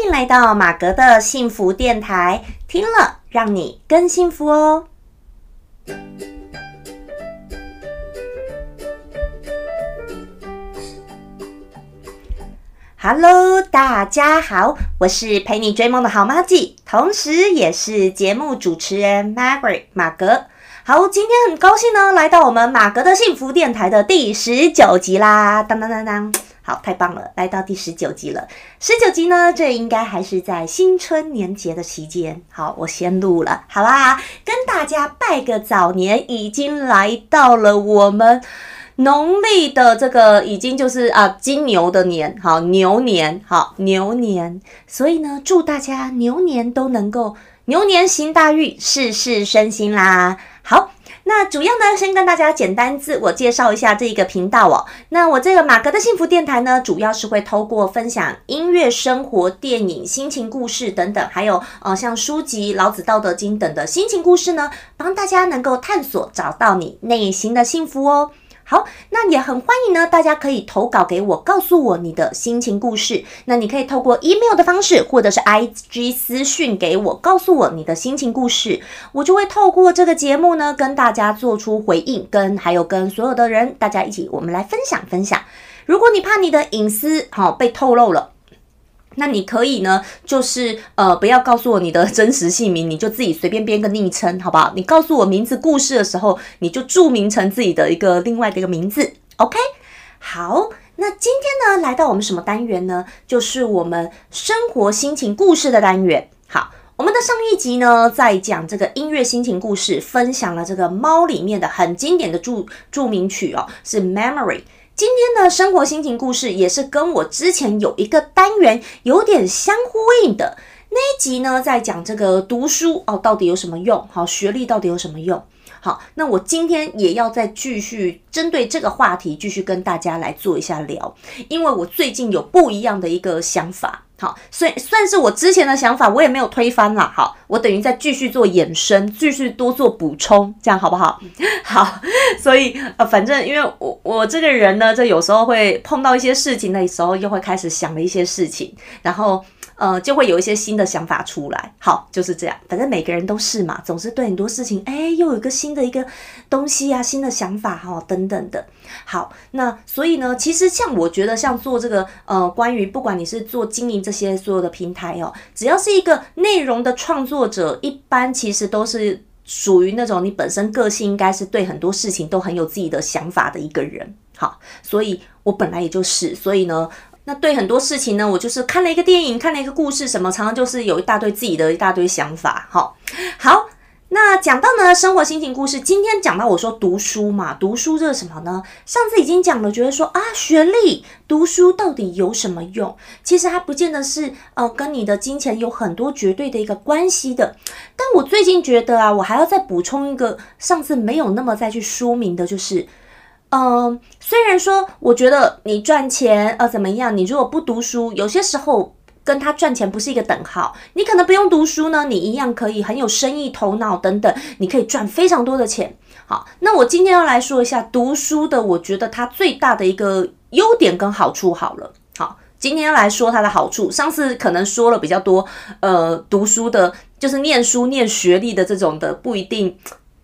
欢迎来到马格的幸福电台，听了让你更幸福哦。Hello，大家好，我是陪你追梦的好妈咪，同时也是节目主持人 Margaret 马格。好，今天很高兴呢，来到我们马格的幸福电台的第十九集啦！当当当当，好，太棒了，来到第十九集了。十九集呢，这应该还是在新春年节的期间。好，我先录了，好啦，跟大家拜个早年，已经来到了我们农历的这个，已经就是啊金牛的年，好牛年，好牛年，所以呢，祝大家牛年都能够牛年行大运，事事顺心啦！好，那主要呢，先跟大家简单自我介绍一下这一个频道哦。那我这个马格的幸福电台呢，主要是会透过分享音乐、生活、电影、心情故事等等，还有呃像书籍《老子》《道德经》等的心情故事呢，帮大家能够探索找到你内心的幸福哦。好，那也很欢迎呢，大家可以投稿给我，告诉我你的心情故事。那你可以透过 email 的方式，或者是 IG 私讯给我，告诉我你的心情故事，我就会透过这个节目呢，跟大家做出回应，跟还有跟所有的人，大家一起，我们来分享分享。如果你怕你的隐私好被透露了。那你可以呢，就是呃，不要告诉我你的真实姓名，你就自己随便编个昵称，好不好？你告诉我名字故事的时候，你就注明成自己的一个另外的一个名字，OK？好，那今天呢，来到我们什么单元呢？就是我们生活心情故事的单元。好，我们的上一集呢，在讲这个音乐心情故事，分享了这个猫里面的很经典的著著名曲哦，是 Memory。今天的生活心情故事也是跟我之前有一个单元有点相呼应的那一集呢，在讲这个读书哦，到底有什么用？好，学历到底有什么用？好，那我今天也要再继续针对这个话题继续跟大家来做一下聊，因为我最近有不一样的一个想法。好，所以算是我之前的想法，我也没有推翻啦。好，我等于在继续做衍生，继续多做补充，这样好不好？好，所以呃，反正因为我我这个人呢，这有时候会碰到一些事情的时候，又会开始想了一些事情，然后。呃，就会有一些新的想法出来。好，就是这样。反正每个人都是嘛，总是对很多事情，哎，又有一个新的一个东西啊，新的想法哈，等等的。好，那所以呢，其实像我觉得，像做这个呃，关于不管你是做经营这些所有的平台哦，只要是一个内容的创作者，一般其实都是属于那种你本身个性应该是对很多事情都很有自己的想法的一个人。好，所以我本来也就是，所以呢。那对很多事情呢，我就是看了一个电影，看了一个故事，什么常常就是有一大堆自己的一大堆想法。好，好，那讲到呢生活心情故事，今天讲到我说读书嘛，读书这是什么呢？上次已经讲了，觉得说啊学历读书到底有什么用？其实它不见得是呃跟你的金钱有很多绝对的一个关系的。但我最近觉得啊，我还要再补充一个上次没有那么再去说明的，就是。嗯，虽然说我觉得你赚钱呃怎么样，你如果不读书，有些时候跟他赚钱不是一个等号。你可能不用读书呢，你一样可以很有生意头脑等等，你可以赚非常多的钱。好，那我今天要来说一下读书的，我觉得它最大的一个优点跟好处。好了，好，今天来说它的好处。上次可能说了比较多，呃，读书的，就是念书念学历的这种的，不一定。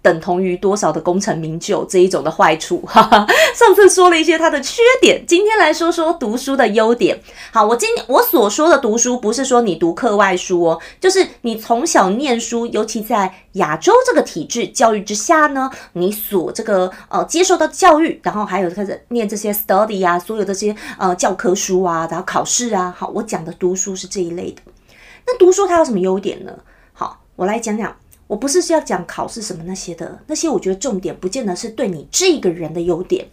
等同于多少的功成名就这一种的坏处，哈哈。上次说了一些它的缺点，今天来说说读书的优点。好，我今我所说的读书，不是说你读课外书哦，就是你从小念书，尤其在亚洲这个体制教育之下呢，你所这个呃接受的教育，然后还有开始念这些 study 啊，所有这些呃教科书啊，然后考试啊。好，我讲的读书是这一类的。那读书它有什么优点呢？好，我来讲讲。我不是是要讲考试什么那些的，那些我觉得重点不见得是对你这个人的优点。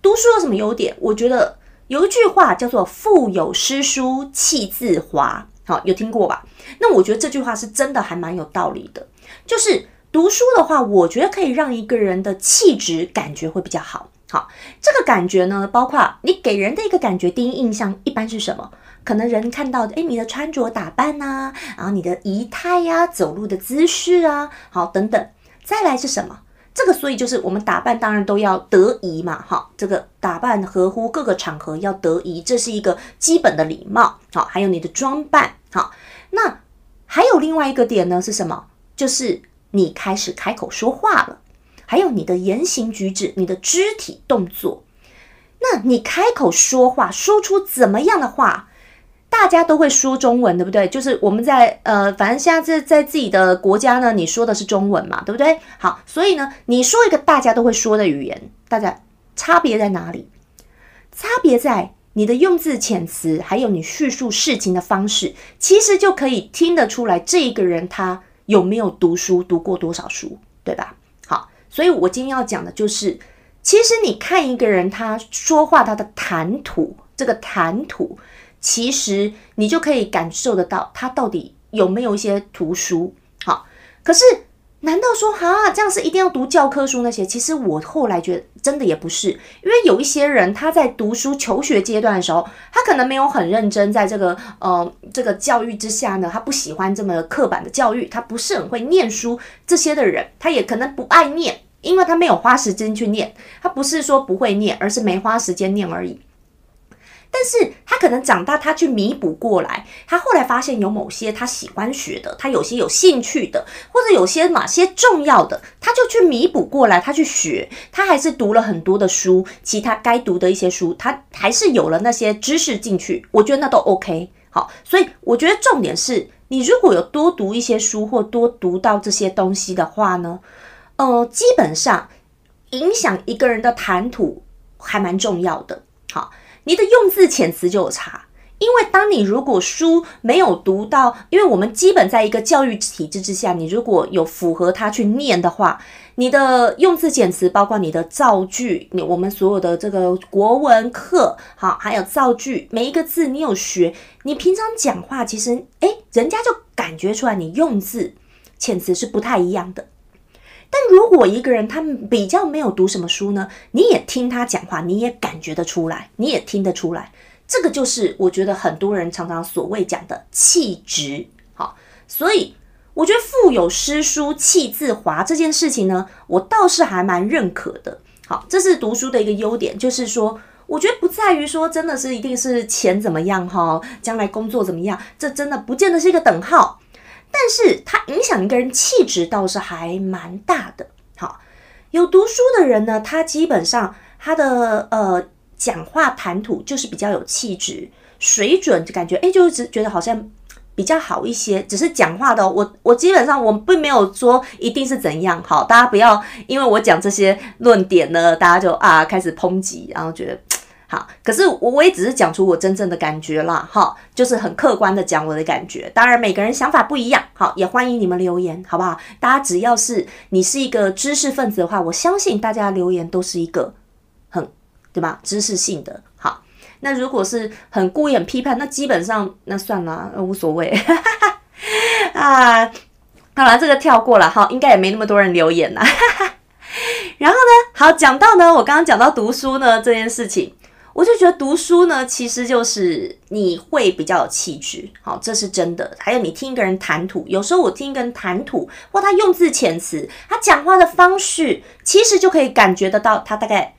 读书有什么优点？我觉得有一句话叫做“腹有诗书气自华”，好，有听过吧？那我觉得这句话是真的还蛮有道理的。就是读书的话，我觉得可以让一个人的气质感觉会比较好。好，这个感觉呢，包括你给人的一个感觉，第一印象一般是什么？可能人看到，哎，你的穿着打扮呐，然后你的仪态呀，走路的姿势啊，好，等等。再来是什么？这个，所以就是我们打扮当然都要得宜嘛，哈，这个打扮合乎各个场合要得宜，这是一个基本的礼貌。好，还有你的装扮，好，那还有另外一个点呢是什么？就是你开始开口说话了，还有你的言行举止、你的肢体动作。那你开口说话，说出怎么样的话？大家都会说中文，对不对？就是我们在呃，反正现在在自己的国家呢，你说的是中文嘛，对不对？好，所以呢，你说一个大家都会说的语言，大家差别在哪里？差别在你的用字遣词，还有你叙述事情的方式，其实就可以听得出来这一个人他有没有读书，读过多少书，对吧？所以我今天要讲的就是，其实你看一个人他说话他的谈吐，这个谈吐。其实你就可以感受得到他到底有没有一些图书好，可是难道说哈这样是一定要读教科书那些？其实我后来觉得真的也不是，因为有一些人他在读书求学阶段的时候，他可能没有很认真，在这个呃这个教育之下呢，他不喜欢这么刻板的教育，他不是很会念书，这些的人他也可能不爱念，因为他没有花时间去念，他不是说不会念，而是没花时间念而已。但是他可能长大，他去弥补过来。他后来发现有某些他喜欢学的，他有些有兴趣的，或者有些哪些重要的，他就去弥补过来，他去学。他还是读了很多的书，其他该读的一些书，他还是有了那些知识进去。我觉得那都 OK。好，所以我觉得重点是你如果有多读一些书，或多读到这些东西的话呢，呃，基本上影响一个人的谈吐还蛮重要的。好。你的用字遣词就有差，因为当你如果书没有读到，因为我们基本在一个教育体制之下，你如果有符合它去念的话，你的用字遣词，包括你的造句，你我们所有的这个国文课，好，还有造句，每一个字你有学，你平常讲话其实，诶，人家就感觉出来你用字遣词是不太一样的。但如果一个人他比较没有读什么书呢？你也听他讲话，你也感觉得出来，你也听得出来，这个就是我觉得很多人常常所谓讲的气质。好，所以我觉得腹有诗书气自华这件事情呢，我倒是还蛮认可的。好，这是读书的一个优点，就是说，我觉得不在于说真的是一定是钱怎么样哈，将来工作怎么样，这真的不见得是一个等号。但是它影响一个人气质倒是还蛮大的。好，有读书的人呢，他基本上他的呃讲话谈吐就是比较有气质水准，就感觉哎，就是觉得好像比较好一些。只是讲话的，我我基本上我并没有说一定是怎样。好，大家不要因为我讲这些论点呢，大家就啊开始抨击，然后觉得。好，可是我我也只是讲出我真正的感觉啦，哈，就是很客观的讲我的感觉。当然每个人想法不一样，好，也欢迎你们留言，好不好？大家只要是你是一个知识分子的话，我相信大家留言都是一个很对吧？知识性的。好，那如果是很故意很批判，那基本上那算了，无所谓。啊，好了，这个跳过了哈，应该也没那么多人留言啦。然后呢，好讲到呢，我刚刚讲到读书呢这件事情。我就觉得读书呢，其实就是你会比较有气质，好，这是真的。还有你听一个人谈吐，有时候我听一个人谈吐，或他用字遣词，他讲话的方式，其实就可以感觉得到他大概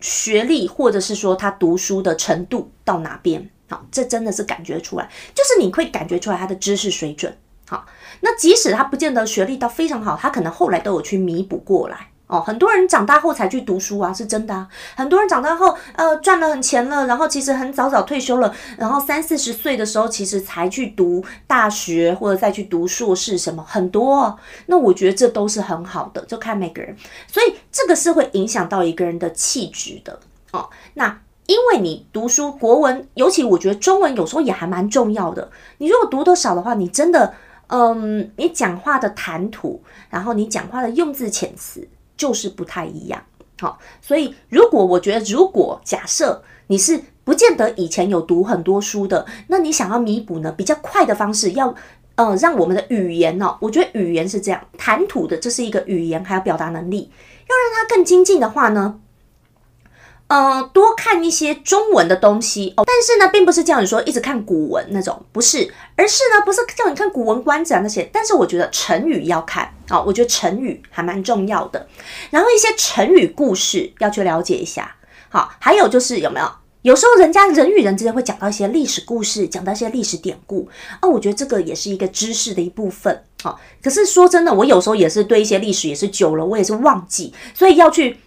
学历，或者是说他读书的程度到哪边。好，这真的是感觉出来，就是你会感觉出来他的知识水准。好，那即使他不见得学历到非常好，他可能后来都有去弥补过来。哦，很多人长大后才去读书啊，是真的啊。很多人长大后，呃，赚了很钱了，然后其实很早早退休了，然后三四十岁的时候，其实才去读大学或者再去读硕士什么，很多。那我觉得这都是很好的，就看每个人。所以这个是会影响到一个人的气质的哦。那因为你读书国文，尤其我觉得中文有时候也还蛮重要的。你如果读得少的话，你真的，嗯，你讲话的谈吐，然后你讲话的用字遣词。就是不太一样，好，所以如果我觉得，如果假设你是不见得以前有读很多书的，那你想要弥补呢，比较快的方式，要呃让我们的语言呢，我觉得语言是这样，谈吐的这是一个语言，还有表达能力，要让它更精进的话呢。呃，多看一些中文的东西。哦，但是呢，并不是叫你说一直看古文那种，不是，而是呢，不是叫你看《古文观止》啊那些，但是我觉得成语要看。啊，我觉得成语还蛮重要的，然后一些成语故事要去了解一下，好，还有就是有没有有时候人家人与人之间会讲到一些历史故事，讲到一些历史典故。啊，我觉得这个也是一个知识的一部分。啊。可是说真的，我有时候也是对一些历史也是久了，我也是忘记，所以要去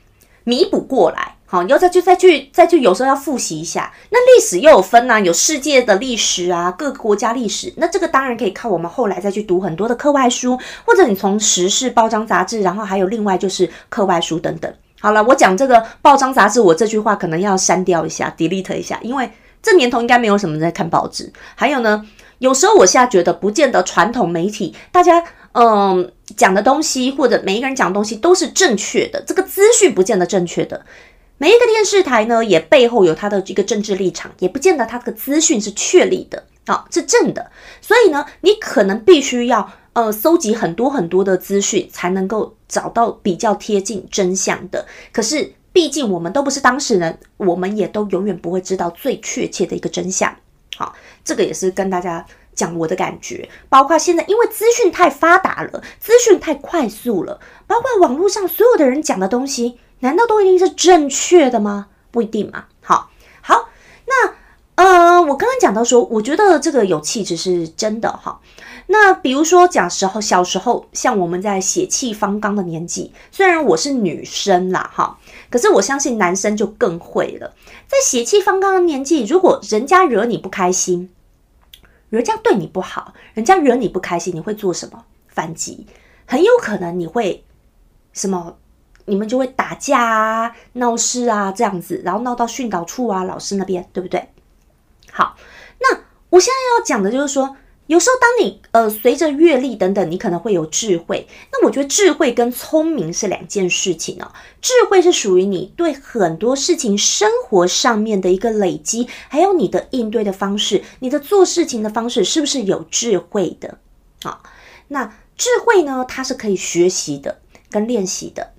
弥补过来。好，要再去再去再去，有时候要复习一下。那历史又有分呐，有世界的历史啊，各个国家历史。那这个当然可以靠我们后来再去读很多的课外书，或者你从时事报章杂志，然后还有另外就是课外书等等。好了，我讲这个报章杂志，我这句话可能要删掉一下，delete 一下，因为这年头应该没有什么人在看报纸。还有呢，有时候我现在觉得，不见得传统媒体大家嗯讲的东西，或者每一个人讲的东西都是正确的，这个资讯不见得正确的。每一个电视台呢，也背后有它的一个政治立场，也不见得它这个资讯是确立的啊，是正的。所以呢，你可能必须要呃搜集很多很多的资讯，才能够找到比较贴近真相的。可是，毕竟我们都不是当事人，我们也都永远不会知道最确切的一个真相。好，这个也是跟大家讲我的感觉，包括现在因为资讯太发达了，资讯太快速了，包括网络上所有的人讲的东西。难道都一定是正确的吗？不一定嘛。好，好，那呃，我刚刚讲到说，我觉得这个有气质是真的哈。那比如说讲时候，小时候像我们在血气方刚的年纪，虽然我是女生啦哈，可是我相信男生就更会了。在血气方刚的年纪，如果人家惹你不开心，人家对你不好，人家惹你不开心，你会做什么？反击，很有可能你会什么？你们就会打架啊、闹事啊这样子，然后闹到训导处啊、老师那边，对不对？好，那我现在要讲的就是说，有时候当你呃随着阅历等等，你可能会有智慧。那我觉得智慧跟聪明是两件事情哦。智慧是属于你对很多事情生活上面的一个累积，还有你的应对的方式，你的做事情的方式是不是有智慧的？好，那智慧呢，它是可以学习的，跟练习的。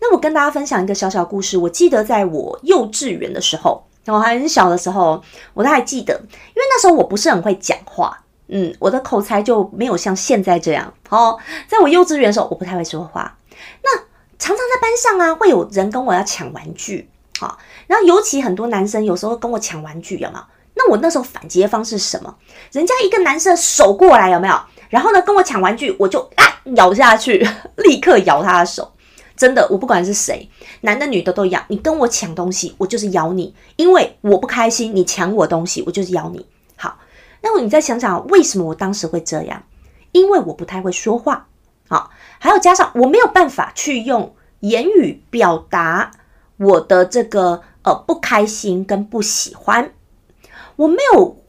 那我跟大家分享一个小小故事。我记得在我幼稚园的时候，我还很小的时候，我都还记得，因为那时候我不是很会讲话，嗯，我的口才就没有像现在这样。哦，在我幼稚园的时候，我不太会说话。那常常在班上啊，会有人跟我要抢玩具，好，然后尤其很多男生有时候跟我抢玩具，有没有？那我那时候反击的方式是什么？人家一个男生手过来，有没有？然后呢，跟我抢玩具，我就啊咬下去，立刻咬他的手。真的，我不管是谁，男的女的都一样。你跟我抢东西，我就是咬你，因为我不开心。你抢我东西，我就是咬你。那么你再想想，为什么我当时会这样？因为我不太会说话，好，还有加上我没有办法去用言语表达我的这个呃不开心跟不喜欢，我没有，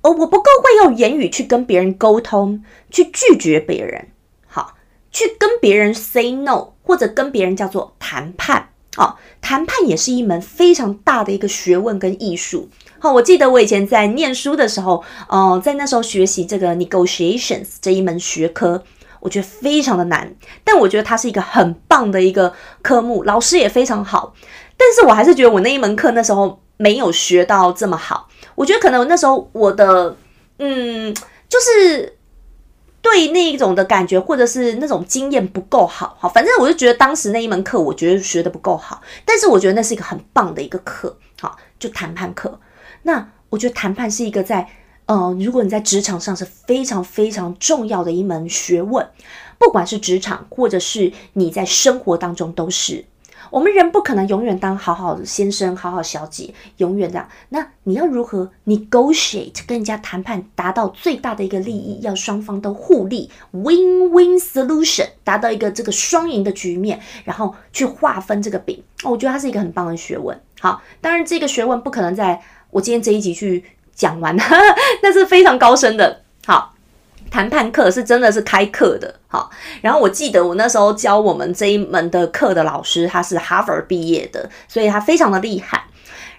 呃，我不够会用言语去跟别人沟通，去拒绝别人。好去跟别人 say no，或者跟别人叫做谈判哦，谈判也是一门非常大的一个学问跟艺术。好，我记得我以前在念书的时候，哦，在那时候学习这个 negotiations 这一门学科，我觉得非常的难，但我觉得它是一个很棒的一个科目，老师也非常好。但是我还是觉得我那一门课那时候没有学到这么好。我觉得可能那时候我的，嗯，就是。对那一种的感觉，或者是那种经验不够好，好，反正我就觉得当时那一门课，我觉得学的不够好。但是我觉得那是一个很棒的一个课，好，就谈判课。那我觉得谈判是一个在，呃，如果你在职场上是非常非常重要的一门学问，不管是职场或者是你在生活当中都是。我们人不可能永远当好好的先生、好好小姐，永远这样。那你要如何 negotiate 跟人家谈判，达到最大的一个利益，要双方都互利，win-win solution，达到一个这个双赢的局面，然后去划分这个饼。我觉得它是一个很棒的学问。好，当然这个学问不可能在我今天这一集去讲完，那是非常高深的。好。谈判课是真的是开课的，好。然后我记得我那时候教我们这一门的课的老师，他是哈佛毕业的，所以他非常的厉害。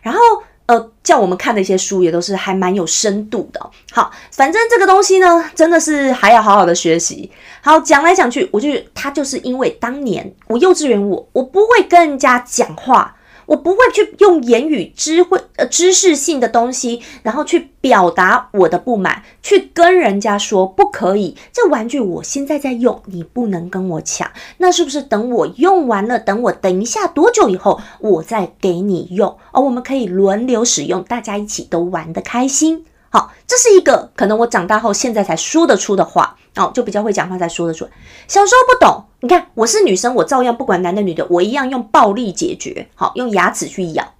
然后呃，叫我们看的一些书也都是还蛮有深度的。好，反正这个东西呢，真的是还要好好的学习。好，讲来讲去，我就他就是因为当年我幼稚园我我不会跟人家讲话，我不会去用言语知会呃知识性的东西，然后去表达我的不满，去跟人家说不可以，这玩具我现在在用，你不能跟我抢。那是不是等我用完了，等我等一下多久以后，我再给你用？而我们可以轮流使用，大家一起都玩得开心。好，这是一个可能我长大后现在才说得出的话哦，就比较会讲话才说得出。小时候不懂，你看我是女生，我照样不管男的女的，我一样用暴力解决。好，用牙齿去咬。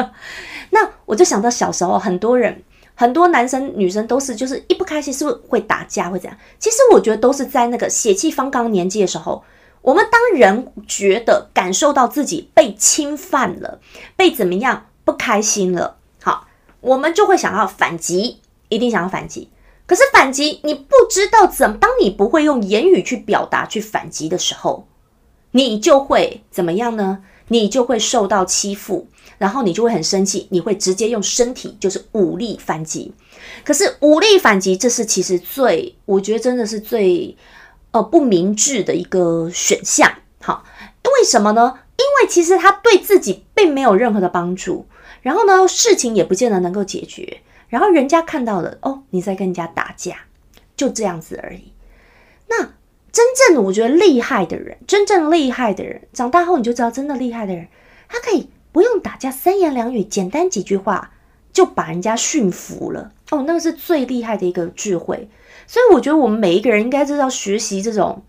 那我就想到小时候很多人，很多男生女生都是就是一不开心是不是会打架会怎样？其实我觉得都是在那个血气方刚年纪的时候，我们当人觉得感受到自己被侵犯了，被怎么样不开心了。我们就会想要反击，一定想要反击。可是反击，你不知道怎，当你不会用言语去表达、去反击的时候，你就会怎么样呢？你就会受到欺负，然后你就会很生气，你会直接用身体，就是武力反击。可是武力反击，这是其实最，我觉得真的是最呃不明智的一个选项。好，为什么呢？因为其实他对自己并没有任何的帮助。然后呢，事情也不见得能够解决。然后人家看到了，哦，你在跟人家打架，就这样子而已。那真正我觉得厉害的人，真正厉害的人，长大后你就知道，真的厉害的人，他可以不用打架，三言两语，简单几句话就把人家驯服了。哦，那个是最厉害的一个智慧。所以我觉得我们每一个人应该知道学习这种，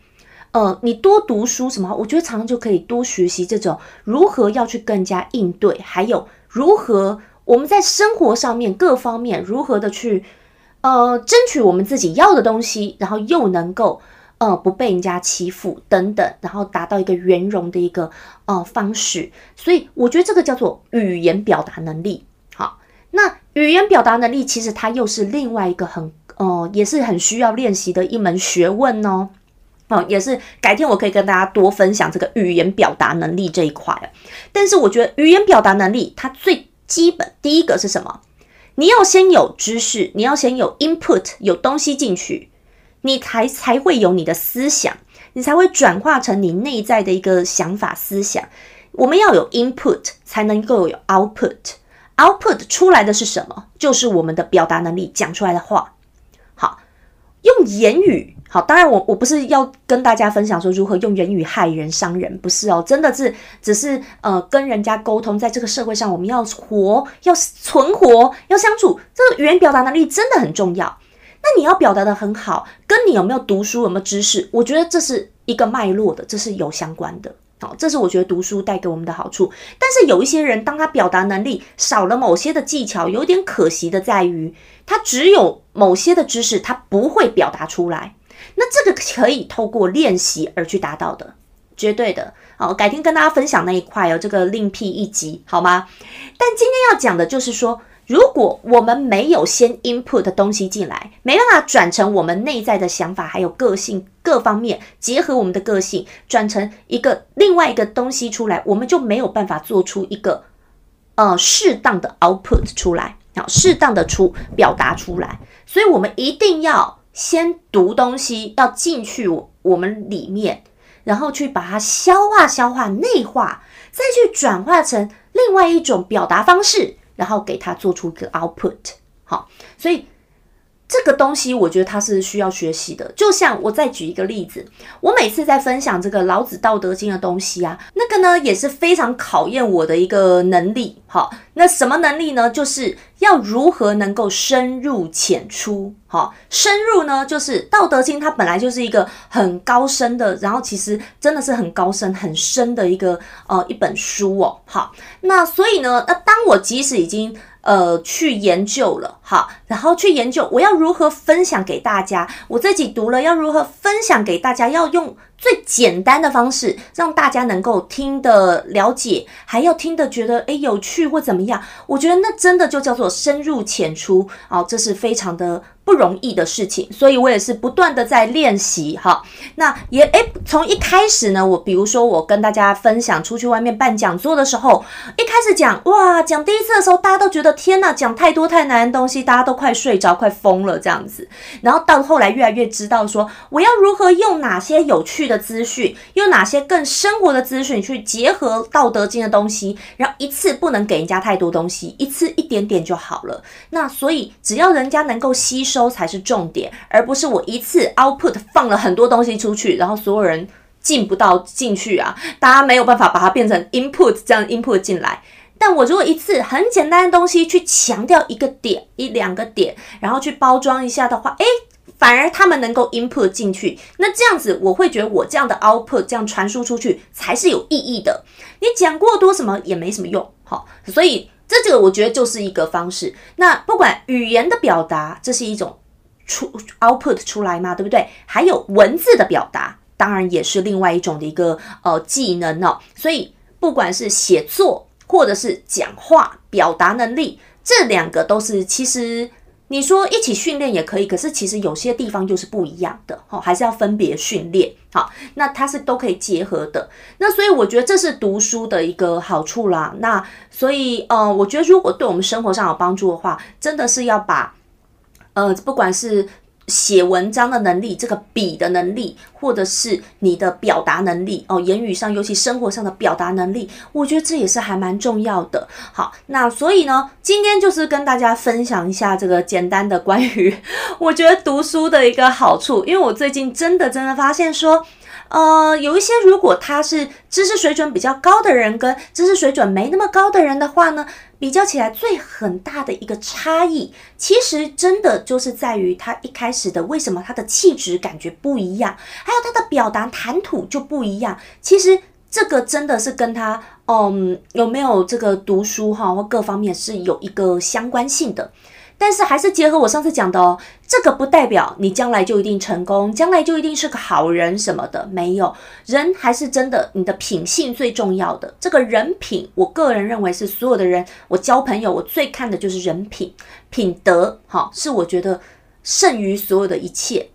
呃，你多读书什么，我觉得常常就可以多学习这种如何要去更加应对，还有。如何我们在生活上面各方面如何的去呃争取我们自己要的东西，然后又能够呃不被人家欺负等等，然后达到一个圆融的一个呃方式。所以我觉得这个叫做语言表达能力。好，那语言表达能力其实它又是另外一个很呃也是很需要练习的一门学问哦。哦，也是改天我可以跟大家多分享这个语言表达能力这一块但是我觉得语言表达能力它最基本第一个是什么？你要先有知识，你要先有 input，有东西进去，你才才会有你的思想，你才会转化成你内在的一个想法思想。我们要有 input 才能够有 output，output 出来的是什么？就是我们的表达能力，讲出来的话。好，用言语。好，当然我我不是要跟大家分享说如何用言语害人伤人，不是哦，真的是只是呃跟人家沟通，在这个社会上我们要活，要存活，要相处，这个语言表达能力真的很重要。那你要表达的很好，跟你有没有读书，有没有知识，我觉得这是一个脉络的，这是有相关的。好，这是我觉得读书带给我们的好处。但是有一些人，当他表达能力少了某些的技巧，有点可惜的在于，他只有某些的知识，他不会表达出来。那这个可以透过练习而去达到的，绝对的。好，改天跟大家分享那一块哦，这个另辟一集好吗？但今天要讲的就是说，如果我们没有先 input 的东西进来，没办法转成我们内在的想法，还有个性各方面结合我们的个性，转成一个另外一个东西出来，我们就没有办法做出一个呃适当的 output 出来，好，适当的出表达出来。所以我们一定要。先读东西要进去我们里面，然后去把它消化、消化、内化，再去转化成另外一种表达方式，然后给它做出一个 output。好，所以。这个东西我觉得它是需要学习的，就像我再举一个例子，我每次在分享这个老子《道德经》的东西啊，那个呢也是非常考验我的一个能力。好，那什么能力呢？就是要如何能够深入浅出。好，深入呢，就是《道德经》它本来就是一个很高深的，然后其实真的是很高深、很深的一个呃一本书哦。好，那所以呢，那当我即使已经。呃，去研究了，哈，然后去研究我要如何分享给大家，我自己读了要如何分享给大家，要用最简单的方式让大家能够听得了解，还要听得觉得诶有趣或怎么样，我觉得那真的就叫做深入浅出，哦，这是非常的不容易的事情，所以我也是不断的在练习哈。那也诶，从一开始呢，我比如说我跟大家分享出去外面办讲座的时候，一开始讲哇，讲第一次的时候，大家都觉得天呐，讲太多太难的东西，大家都快睡着、快疯了这样子。然后到后来越来越知道说，我要如何用哪些有趣的的资讯，用哪些更生活的资讯去结合道德经的东西，然后一次不能给人家太多东西，一次一点点就好了。那所以只要人家能够吸收。收才是重点，而不是我一次 output 放了很多东西出去，然后所有人进不到进去啊，大家没有办法把它变成 input 这样 input 进来。但我如果一次很简单的东西去强调一个点一两个点，然后去包装一下的话，诶，反而他们能够 input 进去。那这样子我会觉得我这样的 output 这样传输出去才是有意义的。你讲过多什么也没什么用，好，所以。这个我觉得就是一个方式。那不管语言的表达，这是一种出 output 出来嘛，对不对？还有文字的表达，当然也是另外一种的一个呃技能哦。所以不管是写作或者是讲话表达能力，这两个都是其实。你说一起训练也可以，可是其实有些地方就是不一样的，吼，还是要分别训练，好，那它是都可以结合的，那所以我觉得这是读书的一个好处啦。那所以呃，我觉得如果对我们生活上有帮助的话，真的是要把呃，不管是。写文章的能力，这个笔的能力，或者是你的表达能力哦，言语上，尤其生活上的表达能力，我觉得这也是还蛮重要的。好，那所以呢，今天就是跟大家分享一下这个简单的关于 我觉得读书的一个好处，因为我最近真的真的发现说。呃，有一些如果他是知识水准比较高的人，跟知识水准没那么高的人的话呢，比较起来最很大的一个差异，其实真的就是在于他一开始的为什么他的气质感觉不一样，还有他的表达谈吐就不一样。其实这个真的是跟他嗯有没有这个读书哈或各方面是有一个相关性的。但是还是结合我上次讲的哦，这个不代表你将来就一定成功，将来就一定是个好人什么的，没有人还是真的你的品性最重要的。这个人品，我个人认为是所有的人，我交朋友我最看的就是人品、品德，好是我觉得胜于所有的一切。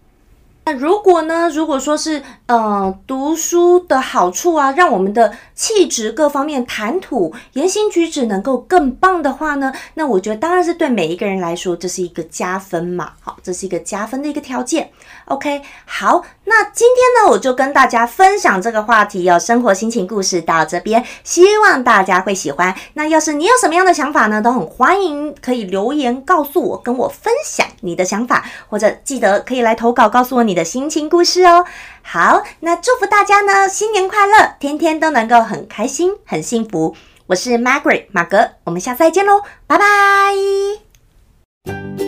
那如果呢？如果说是呃读书的好处啊，让我们的气质各方面、谈吐、言行举止能够更棒的话呢，那我觉得当然是对每一个人来说这是一个加分嘛。好，这是一个加分的一个条件。OK，好，那今天呢我就跟大家分享这个话题哦，生活心情故事到这边，希望大家会喜欢。那要是你有什么样的想法呢，都很欢迎可以留言告诉我，跟我分享你的想法，或者记得可以来投稿告诉我你。的心情故事哦。好那祝福大家呢新年快乐天天都能够很开心很幸福。我是 margaret 马格我们下次再见喽拜拜。